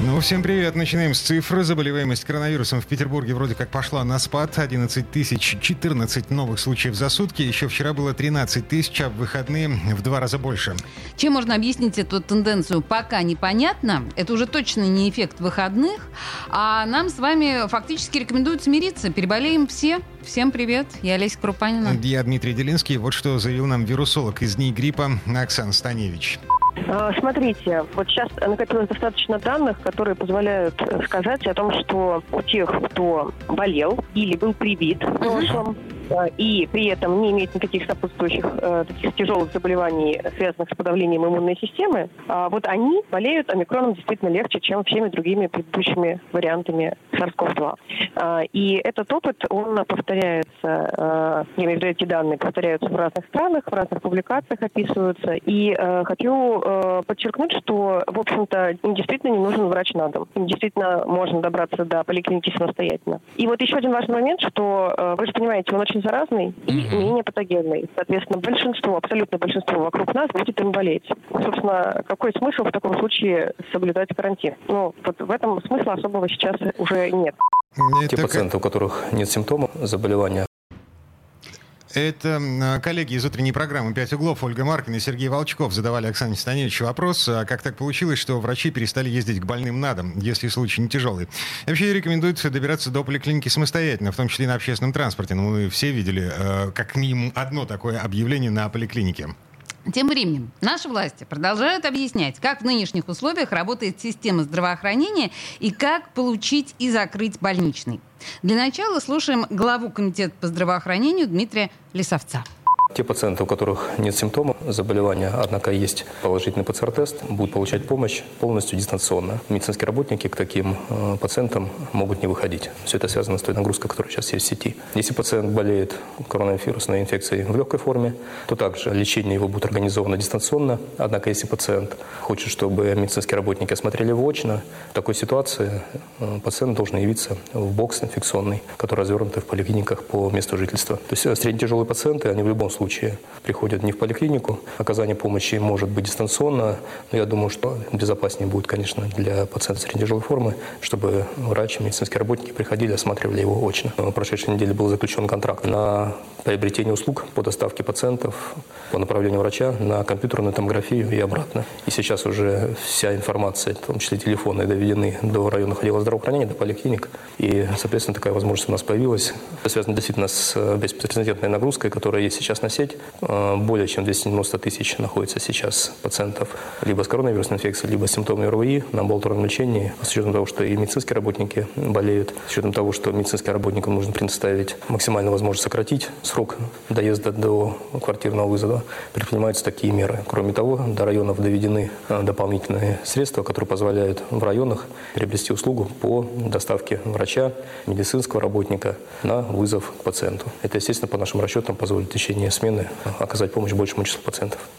Ну, всем привет. Начинаем с цифры. Заболеваемость коронавирусом в Петербурге вроде как пошла на спад. 11 тысяч 14 новых случаев за сутки. Еще вчера было 13 тысяч, а в выходные в два раза больше. Чем можно объяснить эту тенденцию, пока непонятно. Это уже точно не эффект выходных. А нам с вами фактически рекомендуют смириться. Переболеем все. Всем привет. Я Олеся Крупанина. Я Дмитрий Делинский. Вот что заявил нам вирусолог из дней гриппа Оксан Станевич. А, смотрите, вот сейчас накопилось достаточно данных, которые позволяют э, сказать о том, что у тех, кто болел или был привит в прошлом, и при этом не имеет никаких сопутствующих э, таких тяжелых заболеваний, связанных с подавлением иммунной системы, а вот они болеют омикроном действительно легче, чем всеми другими предыдущими вариантами SARS-CoV-2. А, и этот опыт, он повторяется, э, эти данные, повторяются в разных странах, в разных публикациях описываются. И э, хочу э, подчеркнуть, что, в общем-то, им действительно не нужен врач на дом. Им действительно можно добраться до поликлиники самостоятельно. И вот еще один важный момент, что, э, вы же понимаете, он очень заразный и mm-hmm. менее патогенный. Соответственно, большинство, абсолютно большинство вокруг нас будет им болеть. Собственно, какой смысл в таком случае соблюдать карантин? Ну, вот в этом смысла особого сейчас уже нет. Те пациенты, у которых нет симптомов заболевания, это а, коллеги из утренней программы «Пять углов» Ольга Маркина и Сергей Волчков задавали Оксане Станевичу вопрос, а как так получилось, что врачи перестали ездить к больным на дом, если случай не тяжелый. Вообще рекомендуется добираться до поликлиники самостоятельно, в том числе на общественном транспорте. Ну, мы все видели э, как минимум одно такое объявление на поликлинике. Тем временем наши власти продолжают объяснять, как в нынешних условиях работает система здравоохранения и как получить и закрыть больничный. Для начала слушаем главу Комитета по здравоохранению Дмитрия Лисовца. Те пациенты, у которых нет симптомов заболевания, однако есть положительный ПЦР-тест, будут получать помощь полностью дистанционно. Медицинские работники к таким э, пациентам могут не выходить. Все это связано с той нагрузкой, которая сейчас есть в сети. Если пациент болеет коронавирусной инфекцией в легкой форме, то также лечение его будет организовано дистанционно. Однако, если пациент хочет, чтобы медицинские работники осмотрели его очно, в такой ситуации э, пациент должен явиться в бокс инфекционный, который развернут в поликлиниках по месту жительства. То есть э, среднетяжелые пациенты, они в любом случае случае приходят не в поликлинику. Оказание помощи может быть дистанционно, но я думаю, что безопаснее будет, конечно, для пациента средней тяжелой формы, чтобы врачи, медицинские работники приходили, осматривали его очно. На прошедшей неделе был заключен контракт на приобретение услуг по доставке пациентов по направлению врача на компьютерную томографию и обратно. И сейчас уже вся информация, в том числе телефоны, доведены до районных отделов здравоохранения, до поликлиник. И, соответственно, такая возможность у нас появилась. Это связано действительно с беспрецедентной нагрузкой, которая есть сейчас на сеть. Э, более чем 290 тысяч находится сейчас пациентов либо с коронавирусной инфекцией, либо с симптомами РВИ на амбулаторном лечении. С учетом того, что и медицинские работники болеют, с учетом того, что медицинским работникам нужно предоставить максимально возможность сократить срок доезда до квартирного вызова, предпринимаются такие меры. Кроме того, до районов доведены э, дополнительные средства, которые позволяют в районах приобрести услугу по доставке врача, медицинского работника на вызов к пациенту. Это, естественно, по нашим расчетам позволит в течение смены оказать помощь большему числу пациентов.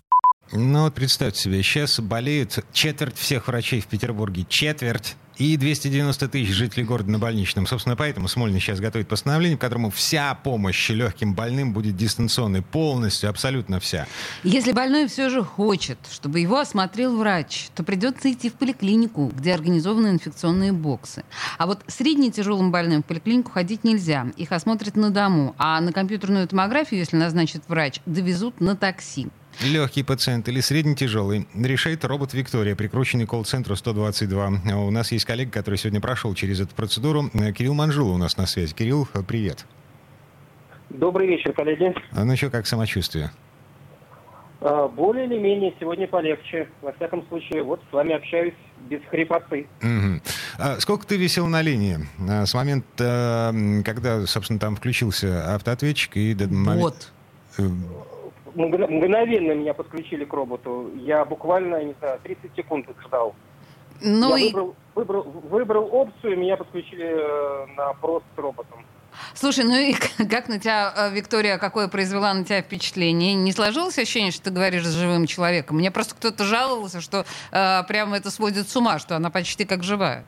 Ну вот представьте себе, сейчас болеют четверть всех врачей в Петербурге. Четверть и 290 тысяч жителей города на больничном. Собственно, поэтому Смольный сейчас готовит постановление, в котором вся помощь легким больным будет дистанционной. Полностью, абсолютно вся. Если больной все же хочет, чтобы его осмотрел врач, то придется идти в поликлинику, где организованы инфекционные боксы. А вот средне тяжелым больным в поликлинику ходить нельзя. Их осмотрят на дому. А на компьютерную томографию, если назначит врач, довезут на такси. Легкий пациент или средне-тяжелый. Решает робот Виктория, прикрученный колл-центру 122. У нас есть коллега, который сегодня прошел через эту процедуру. Кирилл Манжула у нас на связи. Кирилл, привет. Добрый вечер, коллеги. А ну что, как самочувствие? А, более или менее сегодня полегче. Во всяком случае, вот с вами общаюсь без хрипоты. Угу. А сколько ты висел на линии а, с момента, когда, собственно, там включился автоответчик и. Вот. Мгновенно меня подключили к роботу. Я буквально, не знаю, 30 секунд ждал. Ну я и... выбрал, выбрал, выбрал опцию, меня подключили э, на просто с роботом. Слушай, ну и как на тебя, э, Виктория, какое произвела на тебя впечатление? Не сложилось ощущение, что ты говоришь с живым человеком? Мне просто кто-то жаловался, что э, прямо это сводит с ума, что она почти как живая.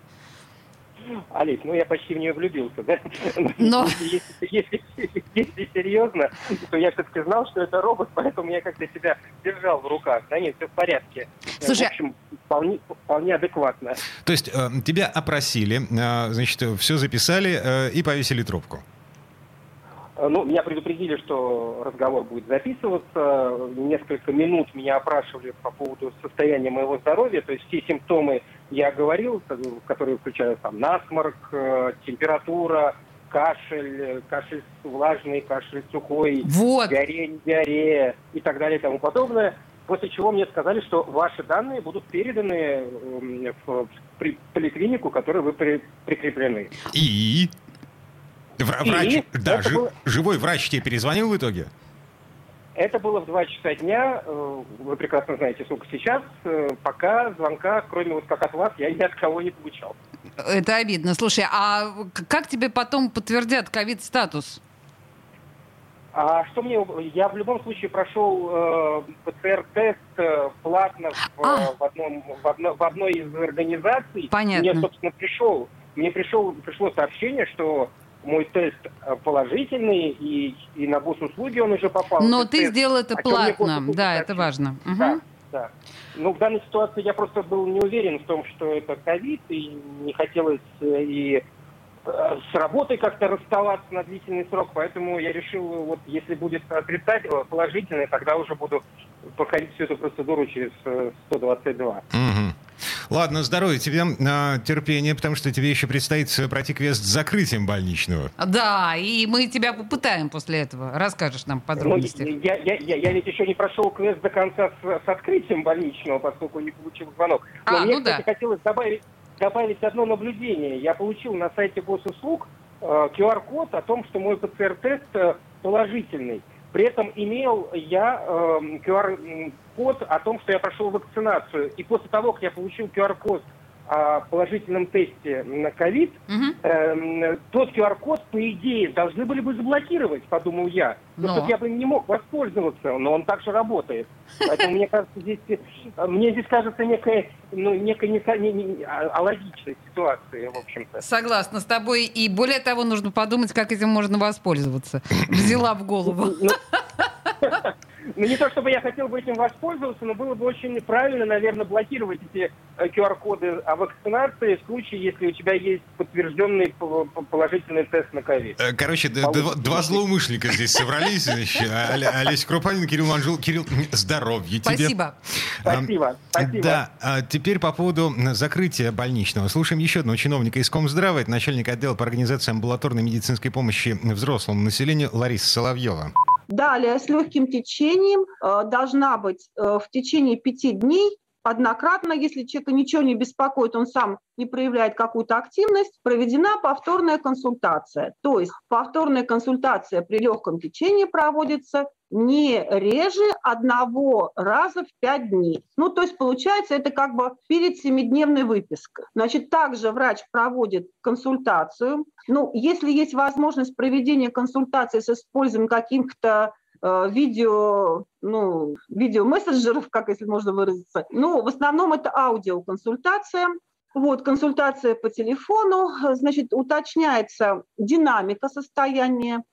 Олесь, ну я почти в нее влюбился, да? Но... Если, если, если серьезно, то я все-таки знал, что это робот, поэтому я как-то себя держал в руках. Да нет, все в порядке. Слушай, в общем, вполне, вполне адекватно. То есть э, тебя опросили, э, значит, все записали э, и повесили трубку? Э, ну, меня предупредили, что разговор будет записываться. Несколько минут меня опрашивали по поводу состояния моего здоровья. То есть все симптомы я говорил, которые включают там насморк, э, температура, кашель, кашель влажный, кашель сухой, вот. диарея, диарея и так далее и тому подобное. После чего мне сказали, что ваши данные будут переданы в поликлинику, которой вы при, прикреплены. И? Врач, и да, жи, было... живой врач тебе перезвонил в итоге? Это было в 2 часа дня. Э, вы прекрасно знаете, сколько сейчас. Э, пока звонка, кроме вот как от вас, я ни от кого не получал. Это обидно. Слушай, а как тебе потом подтвердят ковид-статус? А что мне... Я в любом случае прошел э, ПЦР-тест э, платно в, а. в, одном, в, одно, в одной из организаций. Понятно. Мне, собственно, пришел, мне пришел, пришло сообщение, что мой тест э, положительный, и, и на госуслуги он уже попал. Но ты тест, сделал это платно, да, это важно. Угу. Да, да. Ну, в данной ситуации я просто был не уверен в том, что это ковид, и не хотелось э, и с работой как-то расставаться на длительный срок, поэтому я решил, вот если будет отрицательно, положительный, тогда уже буду проходить всю эту процедуру через 122. Угу. Ладно, здоровья тебе, э, терпения, потому что тебе еще предстоит пройти квест с закрытием больничного. Да, и мы тебя попытаем после этого. Расскажешь нам подробности. Ну, я, я, я, я ведь еще не прошел квест до конца с, с открытием больничного, поскольку не получил звонок. Но а, мне, ну кстати, да. хотелось добавить, добавить одно наблюдение. Я получил на сайте госуслуг э, QR-код о том, что мой ПЦР-тест э, положительный. При этом имел я э, QR-код о том, что я прошел вакцинацию. И после того, как я получил QR-код о положительном тесте на ковид, угу. э, тот QR-код, по идее, должны были бы заблокировать, подумал я. Но, но. я бы не мог воспользоваться, но он также работает. Поэтому мне кажется, здесь, мне здесь кажется некая, ну, некая не, не, не, алогичная ситуация, в общем-то. Согласна с тобой. И более того, нужно подумать, как этим можно воспользоваться. Взяла в голову. Ну, не то чтобы я хотел бы этим воспользоваться, но было бы очень правильно, наверное, блокировать эти QR-коды э, о вакцинации в случае, если у тебя есть подтвержденный положительный тест на ковид. Э, короче, два злоумышленника здесь собрались. Олеся Крупанин, Кирилл Манжул. Кирилл, здоровья тебе. Спасибо. Спасибо. Спасибо. Да, а теперь по поводу закрытия больничного. Слушаем еще одного чиновника из Комздрава. Это начальник отдела по организации амбулаторной медицинской помощи взрослому населению Лариса Соловьева. Далее с легким течением э, должна быть э, в течение пяти дней однократно, если человека ничего не беспокоит, он сам не проявляет какую-то активность, проведена повторная консультация. То есть повторная консультация при легком течении проводится не реже одного раза в пять дней. Ну, то есть получается это как бы перед семидневной выпиской. Значит, также врач проводит консультацию. Ну, если есть возможность проведения консультации с использованием каких-то э, видео, ну, видеомессенджеров, как если можно выразиться. Ну, в основном это аудиоконсультация. Вот, консультация по телефону, значит, уточняется динамика состояния,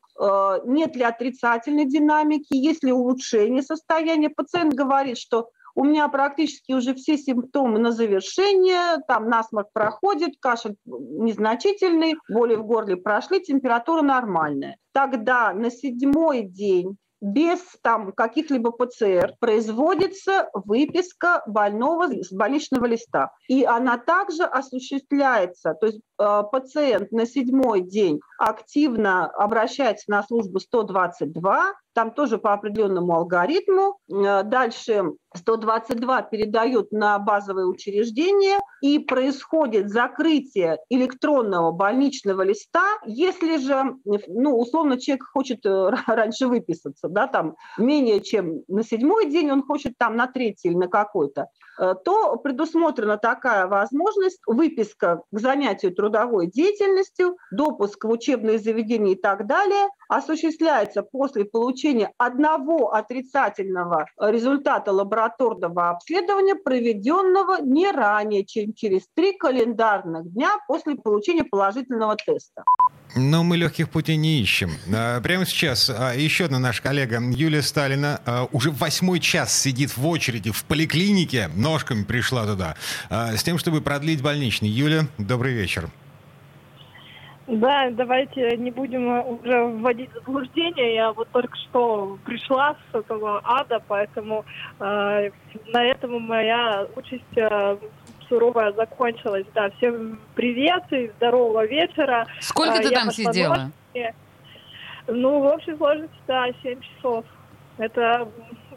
нет ли отрицательной динамики, есть ли улучшение состояния. Пациент говорит, что у меня практически уже все симптомы на завершение, там насморк проходит, кашель незначительный, боли в горле прошли, температура нормальная. Тогда на седьмой день без там каких-либо ПЦР производится выписка больного с больничного листа. И она также осуществляется, то есть э, пациент на седьмой день активно обращается на службу 122, там тоже по определенному алгоритму. Э, дальше 122 передают на базовые учреждения, и происходит закрытие электронного больничного листа. Если же, ну, условно, человек хочет э, раньше выписаться, да, там, менее чем на седьмой день, он хочет там на третий или на какой-то, э, то предусмотрена такая возможность, выписка к занятию трудовой деятельностью, допуск в учебные заведения и так далее, осуществляется после получения одного отрицательного результата лабораторного обследования, проведенного не ранее, чем через три календарных дня после получения положительного теста. Но мы легких путей не ищем. А, прямо сейчас а, еще одна наша коллега Юлия Сталина а, уже восьмой час сидит в очереди в поликлинике, ножками пришла туда, с тем, чтобы продлить больничный. Юля, добрый вечер. Да, давайте не будем уже вводить заблуждение. Я вот только что пришла с этого ада, поэтому э, на этом моя участь э, суровая закончилась. Да, всем привет и здорового вечера. Сколько э, ты там сидела? Ну, в общей сложности, да, 7 часов. Это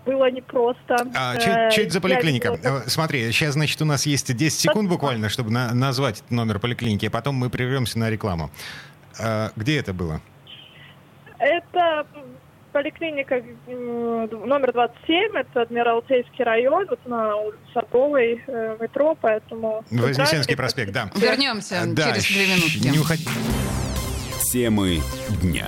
было непросто. А, что это за поликлиника? Я... Э, смотри, сейчас, значит, у нас есть 10 секунд буквально, чтобы на назвать номер поликлиники, а потом мы прервемся на рекламу. А, где это было? Это поликлиника номер 27, это Адмиралтейский район, вот на Садовой э, метро, поэтому... Вознесенский проспект, да. Вернемся да, через две минутки. Не уходи. Темы дня.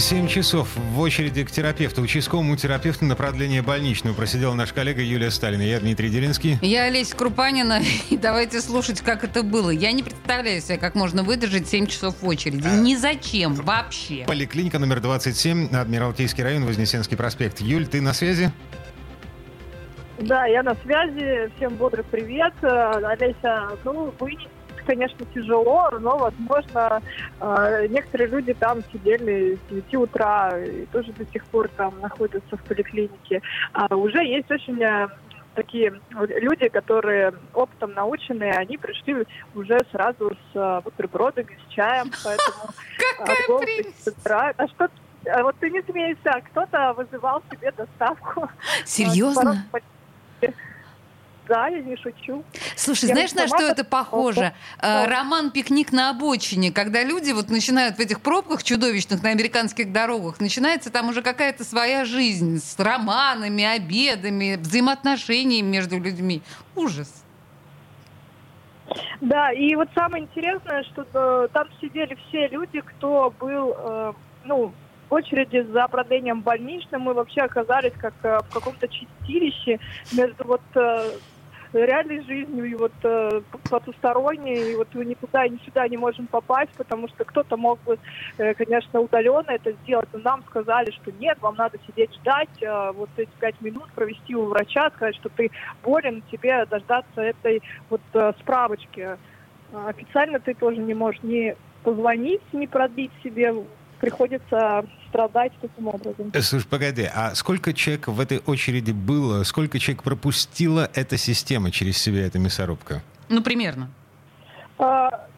7 часов в очереди к терапевту, участковому терапевту на продление больничного просидела наш коллега Юлия Сталина. Я Дмитрий Делинский. Я Олеся Крупанина. И давайте слушать, как это было. Я не представляю себе, как можно выдержать 7 часов в очереди. А... Ни зачем вообще. Поликлиника номер 27, Адмиралтейский район, Вознесенский проспект. Юль, ты на связи? Да, я на связи. Всем бодрый привет. Олеся, ну, вы не конечно, тяжело, но, возможно, э, некоторые люди там сидели с 9 утра и тоже до сих пор там находятся в поликлинике. А уже есть очень э, такие люди, которые опытом наученные, они пришли уже сразу с э, бутербродами, с чаем, поэтому... Какая прелесть! А что а вот ты не смейся, кто-то вызывал себе доставку. Серьезно? Да, я не шучу. Слушай, я знаешь, на что это похоже? О, Роман «Пикник на обочине», когда люди вот начинают в этих пробках чудовищных на американских дорогах, начинается там уже какая-то своя жизнь с романами, обедами, взаимоотношениями между людьми. Ужас. Да, и вот самое интересное, что э, там сидели все люди, кто был, э, ну, в очереди за продлением больничным. Мы вообще оказались как э, в каком-то чистилище между вот э, реальной жизнью и вот э, потусторонней, и вот мы никуда и сюда не можем попасть, потому что кто-то мог бы, э, конечно, удаленно это сделать, но нам сказали, что нет, вам надо сидеть ждать, э, вот эти пять минут провести у врача, сказать, что ты болен, тебе дождаться этой вот э, справочки. Официально ты тоже не можешь ни позвонить, не продлить себе приходится страдать таким образом. Э, слушай, погоди, а сколько человек в этой очереди было, сколько человек пропустила эта система через себя, эта мясорубка? Ну, примерно. А,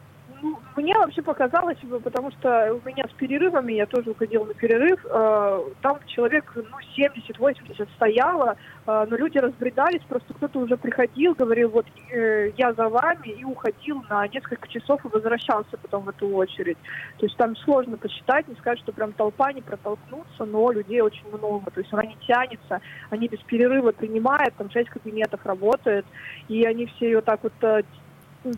мне вообще показалось, потому что у меня с перерывами, я тоже уходила на перерыв, э, там человек ну, 70-80 стояло, э, но люди разбредались, просто кто-то уже приходил, говорил, вот э, я за вами, и уходил на несколько часов и возвращался потом в эту очередь. То есть там сложно посчитать, не сказать, что прям толпа не протолкнуться, но людей очень много, то есть она не тянется, они без перерыва принимают, там 6 кабинетов работает, и они все ее так вот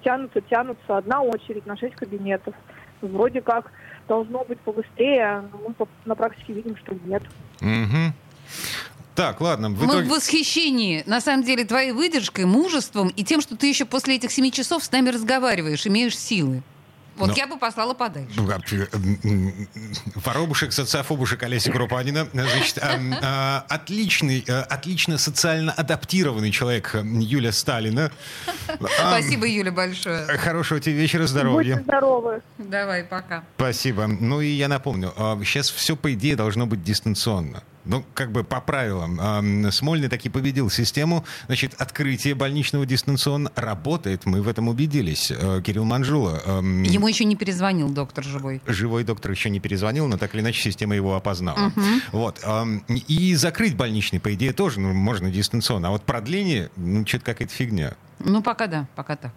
тянутся, тянутся, одна очередь на шесть кабинетов. Вроде как должно быть побыстрее, но мы на практике видим, что нет. Угу. Так, ладно. В итоге... Мы в восхищении, на самом деле, твоей выдержкой, мужеством и тем, что ты еще после этих семи часов с нами разговариваешь, имеешь силы. Вот Но... я бы послала подальше. Ну, воробушек, социофобушек Олеся Крупанина. Значит, а, а, отличный, а, отлично социально адаптированный человек Юля Сталина. Спасибо, Юля, большое. Хорошего тебе вечера, здоровья. Будьте здоровы. Давай, пока. Спасибо. Ну и я напомню, сейчас все, по идее, должно быть дистанционно ну, как бы по правилам. Смольный таки победил систему. Значит, открытие больничного дистанционно работает. Мы в этом убедились. Э, Кирилл Манжула. Ему еще не перезвонил доктор живой. Живой доктор еще не перезвонил, но так или иначе система его опознала. Угу. Вот. И закрыть больничный, по идее, тоже ну, можно дистанционно. А вот продление, ну, что-то какая-то фигня. Ну, пока да, пока так.